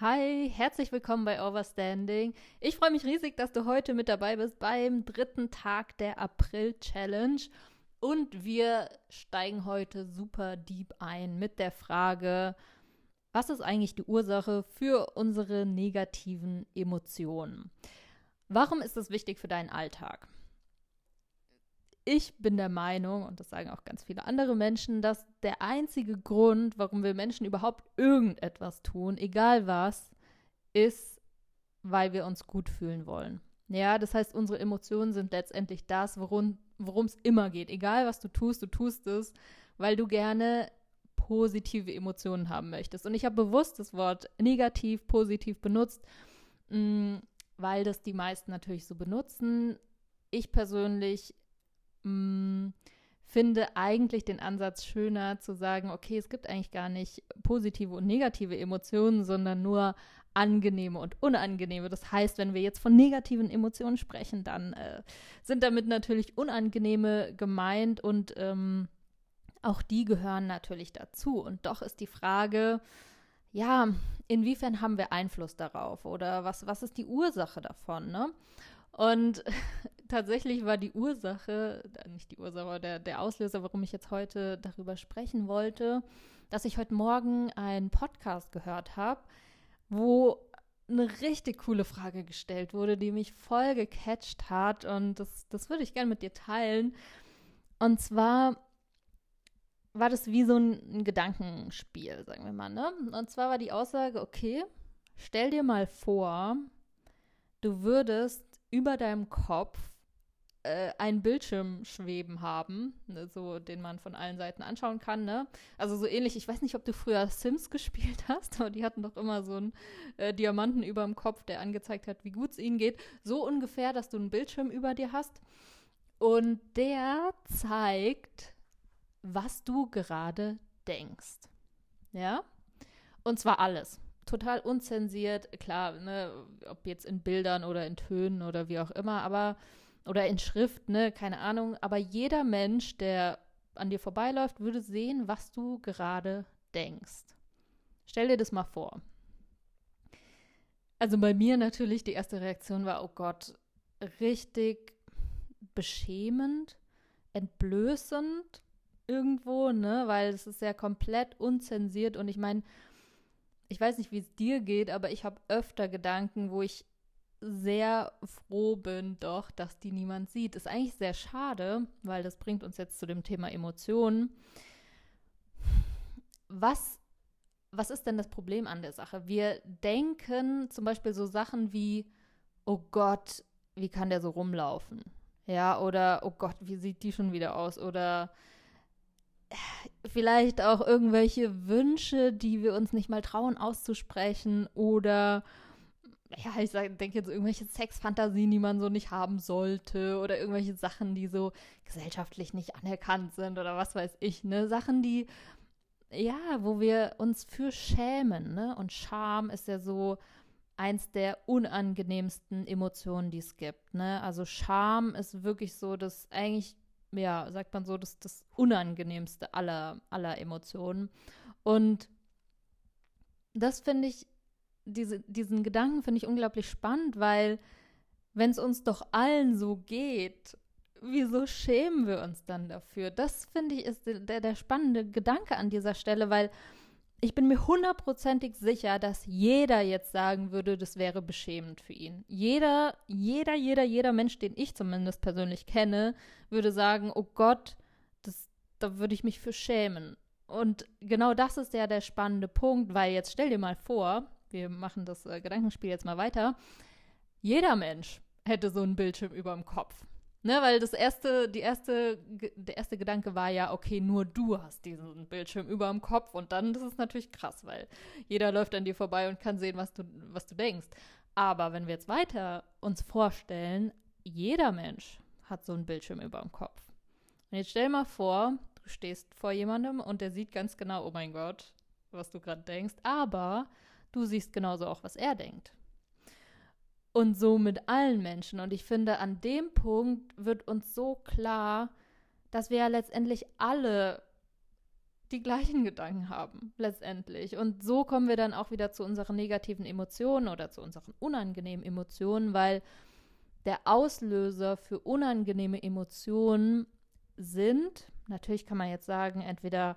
Hi, herzlich willkommen bei Overstanding. Ich freue mich riesig, dass du heute mit dabei bist beim dritten Tag der April-Challenge. Und wir steigen heute super deep ein mit der Frage, was ist eigentlich die Ursache für unsere negativen Emotionen? Warum ist das wichtig für deinen Alltag? Ich bin der Meinung, und das sagen auch ganz viele andere Menschen, dass der einzige Grund, warum wir Menschen überhaupt irgendetwas tun, egal was, ist, weil wir uns gut fühlen wollen. Ja, das heißt, unsere Emotionen sind letztendlich das, worum es immer geht. Egal was du tust, du tust es, weil du gerne positive Emotionen haben möchtest. Und ich habe bewusst das Wort negativ, positiv benutzt, mh, mm, weil das die meisten natürlich so benutzen. Ich persönlich mm, finde eigentlich den Ansatz schöner zu sagen, okay, es gibt eigentlich gar nicht positive und negative Emotionen, sondern nur angenehme und unangenehme. Das heißt, wenn wir jetzt von negativen Emotionen sprechen, dann äh, sind damit natürlich unangenehme gemeint und ähm, auch die gehören natürlich dazu. Und doch ist die Frage, ja, inwiefern haben wir Einfluss darauf oder was, was ist die Ursache davon, ne? Und tatsächlich war die Ursache, äh, nicht die Ursache, aber der, der Auslöser, warum ich jetzt heute darüber sprechen wollte, dass ich heute Morgen einen Podcast gehört habe, wo eine richtig coole Frage gestellt wurde, die mich voll gecatcht hat. Und das, das würde ich gerne mit dir teilen. Und zwar war das wie so ein, ein Gedankenspiel, sagen wir mal. Ne? Und zwar war die Aussage, okay, stell dir mal vor, du würdest über deinem Kopf äh, einen Bildschirm schweben haben, ne, so den man von allen Seiten anschauen kann. Ne? Also so ähnlich, ich weiß nicht, ob du früher Sims gespielt hast, aber die hatten doch immer so einen äh, Diamanten über dem Kopf, der angezeigt hat, wie gut es ihnen geht. So ungefähr, dass du einen Bildschirm über dir hast. Und der zeigt, was du gerade denkst. Ja? Und zwar alles total unzensiert, klar, ne, ob jetzt in Bildern oder in Tönen oder wie auch immer, aber oder in Schrift, ne, keine Ahnung, aber jeder Mensch, der an dir vorbeiläuft, würde sehen, was du gerade denkst. Stell dir das mal vor. Also bei mir natürlich die erste Reaktion war, oh Gott, richtig beschämend, entblößend irgendwo, ne, weil es ist ja komplett unzensiert und ich meine, ich weiß nicht, wie es dir geht, aber ich habe öfter Gedanken, wo ich sehr froh bin, doch, dass die niemand sieht. Ist eigentlich sehr schade, weil das bringt uns jetzt zu dem Thema Emotionen. Was, was ist denn das Problem an der Sache? Wir denken zum Beispiel so Sachen wie, oh Gott, wie kann der so rumlaufen? Ja, oder oh Gott, wie sieht die schon wieder aus? Oder vielleicht auch irgendwelche Wünsche, die wir uns nicht mal trauen auszusprechen oder ja, ich denke jetzt irgendwelche Sexfantasien, die man so nicht haben sollte oder irgendwelche Sachen, die so gesellschaftlich nicht anerkannt sind oder was weiß ich, ne? Sachen, die ja, wo wir uns für schämen, ne? Und Scham ist ja so eins der unangenehmsten Emotionen, die es gibt, ne? Also Scham ist wirklich so das eigentlich ja, sagt man so, das, das Unangenehmste aller, aller Emotionen. Und das finde ich, diese, diesen Gedanken finde ich unglaublich spannend, weil wenn es uns doch allen so geht, wieso schämen wir uns dann dafür? Das finde ich ist der, der spannende Gedanke an dieser Stelle, weil ich bin mir hundertprozentig sicher, dass jeder jetzt sagen würde, das wäre beschämend für ihn. Jeder, jeder, jeder, jeder Mensch, den ich zumindest persönlich kenne, würde sagen, oh Gott, das, da würde ich mich für schämen. Und genau das ist ja der spannende Punkt, weil jetzt stell dir mal vor, wir machen das äh, Gedankenspiel jetzt mal weiter. Jeder Mensch hätte so einen Bildschirm über dem Kopf. Ne, weil das erste, die erste, der erste Gedanke war ja, okay, nur du hast diesen Bildschirm über dem Kopf und dann, das ist natürlich krass, weil jeder läuft an dir vorbei und kann sehen, was du, was du denkst. Aber wenn wir jetzt weiter uns vorstellen, jeder Mensch hat so einen Bildschirm über dem Kopf. Und jetzt stell mal vor, du stehst vor jemandem und der sieht ganz genau, oh mein Gott, was du gerade denkst, aber du siehst genauso auch, was er denkt. Und so mit allen Menschen. Und ich finde, an dem Punkt wird uns so klar, dass wir ja letztendlich alle die gleichen Gedanken haben, letztendlich. Und so kommen wir dann auch wieder zu unseren negativen Emotionen oder zu unseren unangenehmen Emotionen, weil der Auslöser für unangenehme Emotionen sind, natürlich kann man jetzt sagen, entweder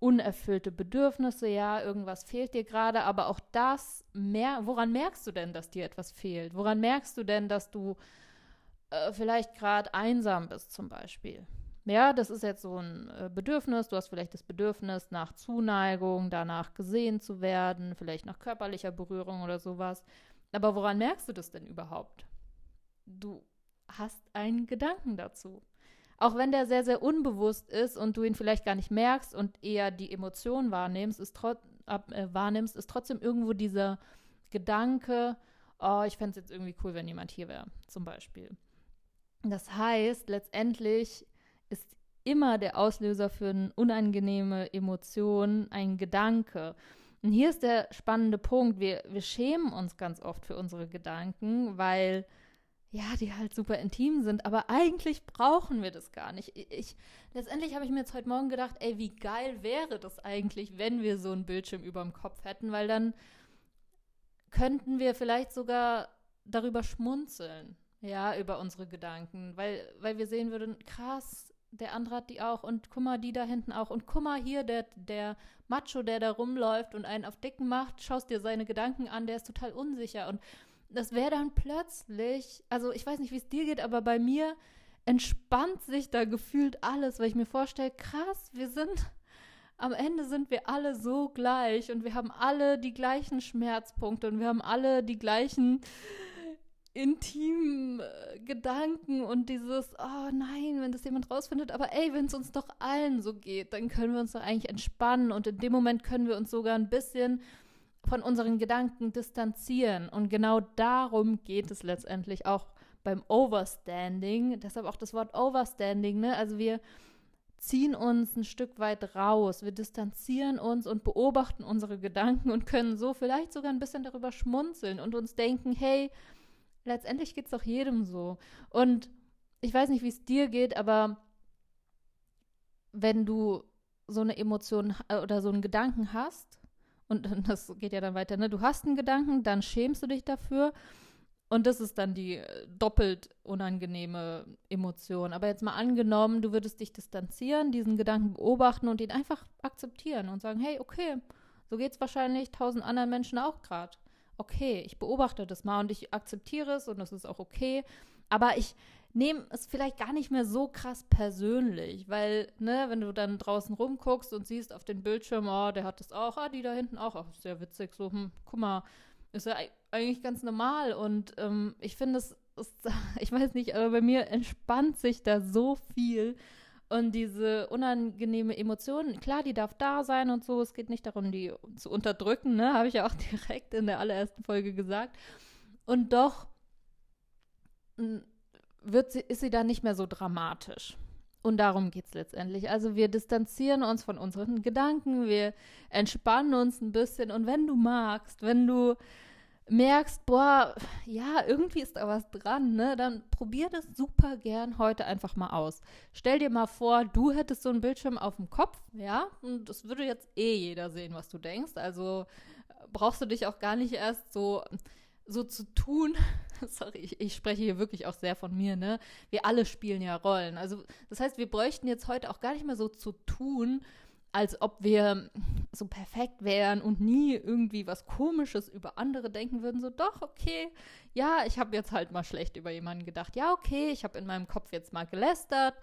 unerfüllte Bedürfnisse, ja, irgendwas fehlt dir gerade, aber auch das, mehr, woran merkst du denn, dass dir etwas fehlt? Woran merkst du denn, dass du äh, vielleicht gerade einsam bist zum Beispiel? Ja, das ist jetzt so ein äh, Bedürfnis. Du hast vielleicht das Bedürfnis nach Zuneigung, danach gesehen zu werden, vielleicht nach körperlicher Berührung oder sowas. Aber woran merkst du das denn überhaupt? Du hast einen Gedanken dazu. Auch wenn der sehr, sehr unbewusst ist und du ihn vielleicht gar nicht merkst und eher die Emotion wahrnimmst, ist, trot ab, äh, wahrnimmst, ist trotzdem irgendwo dieser Gedanke, oh, ich fände es jetzt irgendwie cool, wenn jemand hier wäre, zum Beispiel. Das heißt, letztendlich ist immer der Auslöser für eine unangenehme Emotion ein Gedanke. Und hier ist der spannende Punkt. Wir, wir schämen uns ganz oft für unsere Gedanken, weil ja, die halt super intim sind, aber eigentlich brauchen wir das gar nicht. Ich, letztendlich habe ich mir jetzt heute Morgen gedacht, ey, wie geil wäre das eigentlich, wenn wir so einen Bildschirm über dem Kopf hätten, weil dann könnten wir vielleicht sogar darüber schmunzeln, ja, über unsere Gedanken, weil, weil wir sehen würden, krass, der andere hat die auch und guck mal, die da hinten auch und guck mal hier, der, der Macho, der da rumläuft und einen auf Dicken macht, schaust dir seine Gedanken an, der ist total unsicher und das wäre dann plötzlich, also ich weiß nicht, wie es dir geht, aber bei mir entspannt sich da gefühlt alles, weil ich mir vorstelle, krass, wir sind, am Ende sind wir alle so gleich und wir haben alle die gleichen Schmerzpunkte und wir haben alle die gleichen intimen äh, Gedanken und dieses, oh nein, wenn das jemand rausfindet, aber ey, wenn es uns doch allen so geht, dann können wir uns doch eigentlich entspannen und in dem Moment können wir uns sogar ein bisschen von unseren Gedanken distanzieren. Und genau darum geht es letztendlich auch beim Overstanding. Deshalb auch das Wort Overstanding, ne? Also wir ziehen uns ein Stück weit raus, wir distanzieren uns und beobachten unsere Gedanken und können so vielleicht sogar ein bisschen darüber schmunzeln und uns denken, hey, letztendlich geht es doch jedem so. Und ich weiß nicht, wie es dir geht, aber wenn du so eine Emotion oder so einen Gedanken hast, und das geht ja dann weiter, ne? Du hast einen Gedanken, dann schämst du dich dafür. Und das ist dann die äh, doppelt unangenehme Emotion. Aber jetzt mal angenommen, du würdest dich distanzieren, diesen Gedanken beobachten und ihn einfach akzeptieren und sagen, hey, okay, so geht es wahrscheinlich tausend anderen Menschen auch gerade. Okay, ich beobachte das mal und ich akzeptiere es und es ist auch okay. Aber ich nehmen es vielleicht gar nicht mehr so krass persönlich, weil, ne, wenn du dann draußen rumguckst und siehst auf den Bildschirm, oh, der hat das auch, ah, die da hinten auch, oh, sehr witzig, so, hm, guck mal, ist ja eigentlich ganz normal und ähm, ich finde es, ich weiß nicht, aber bei mir entspannt sich da so viel und diese unangenehme Emotion, klar, die darf da sein und so, es geht nicht darum, die zu unterdrücken, ne, habe ich ja auch direkt in der allerersten Folge gesagt und doch wird sie, ist sie dann nicht mehr so dramatisch. Und darum geht es letztendlich. Also wir distanzieren uns von unseren Gedanken, wir entspannen uns ein bisschen. Und wenn du magst, wenn du merkst, boah, ja, irgendwie ist da was dran, ne, dann probier das super gern heute einfach mal aus. Stell dir mal vor, du hättest so einen Bildschirm auf dem Kopf, ja, und das würde jetzt eh jeder sehen, was du denkst. Also brauchst du dich auch gar nicht erst so so zu tun, sorry, ich, ich, spreche hier wirklich auch sehr von mir, ne? Wir alle spielen ja Rollen. Also, das heißt, wir bräuchten jetzt heute auch gar nicht mehr so zu tun, als ob wir so perfekt wären und nie irgendwie was Komisches über andere denken würden. So, doch, okay, ja, ich habe jetzt halt mal schlecht über jemanden gedacht. Ja, okay, ich habe in meinem Kopf jetzt mal gelästert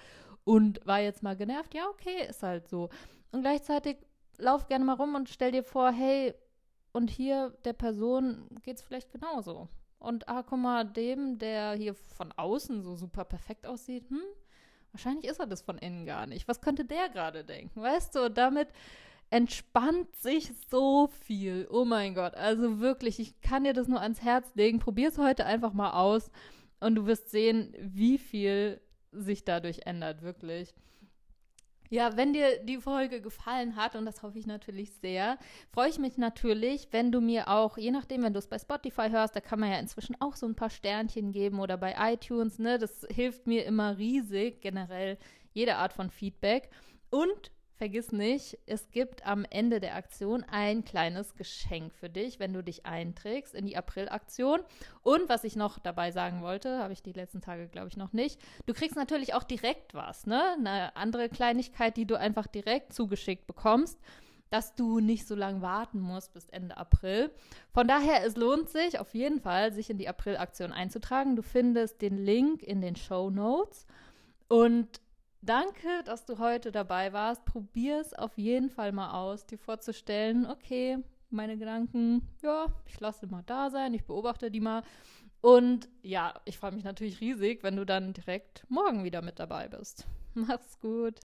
und war jetzt mal genervt. Ja, okay, ist halt so. Und gleichzeitig lauf gerne mal rum und stell dir vor, hey, und hier der Person geht es vielleicht genauso. Und ah, guck mal, dem, der hier von außen so super perfekt aussieht, hm, wahrscheinlich ist er das von innen gar nicht. Was könnte der gerade denken? Weißt du, damit entspannt sich so viel. Oh mein Gott, also wirklich, ich kann dir das nur ans Herz legen. Probier es heute einfach mal aus und du wirst sehen, wie viel sich dadurch ändert, wirklich. Ja, wenn dir die Folge gefallen hat, und das hoffe ich natürlich sehr, freue ich mich natürlich, wenn du mir auch, je nachdem, wenn du es bei Spotify hörst, da kann man ja inzwischen auch so ein paar Sternchen geben oder bei iTunes, ne? Das hilft mir immer riesig, generell jede Art von Feedback. Und vergiss nicht, es gibt am Ende der Aktion ein kleines Geschenk für dich, wenn du dich einträgst in die April-Aktion. Und was ich noch dabei sagen wollte, habe ich die letzten Tage, glaube ich, noch nicht. Du kriegst natürlich auch direkt was, ne? Eine andere Kleinigkeit, die du einfach direkt zugeschickt bekommst dass du nicht so lange warten musst bis Ende April. Von daher, es lohnt sich auf jeden Fall, sich in die April-Aktion einzutragen. Du findest den Link in den Show Notes. Und Danke, dass du heute dabei warst. Probier es auf jeden Fall mal aus, dir vorzustellen, okay, meine Gedanken, ja, ich lasse mal da sein, ich beobachte die mal. Und ja, ich freue mich natürlich riesig, wenn du dann direkt morgen wieder mit dabei bist. Mach's gut.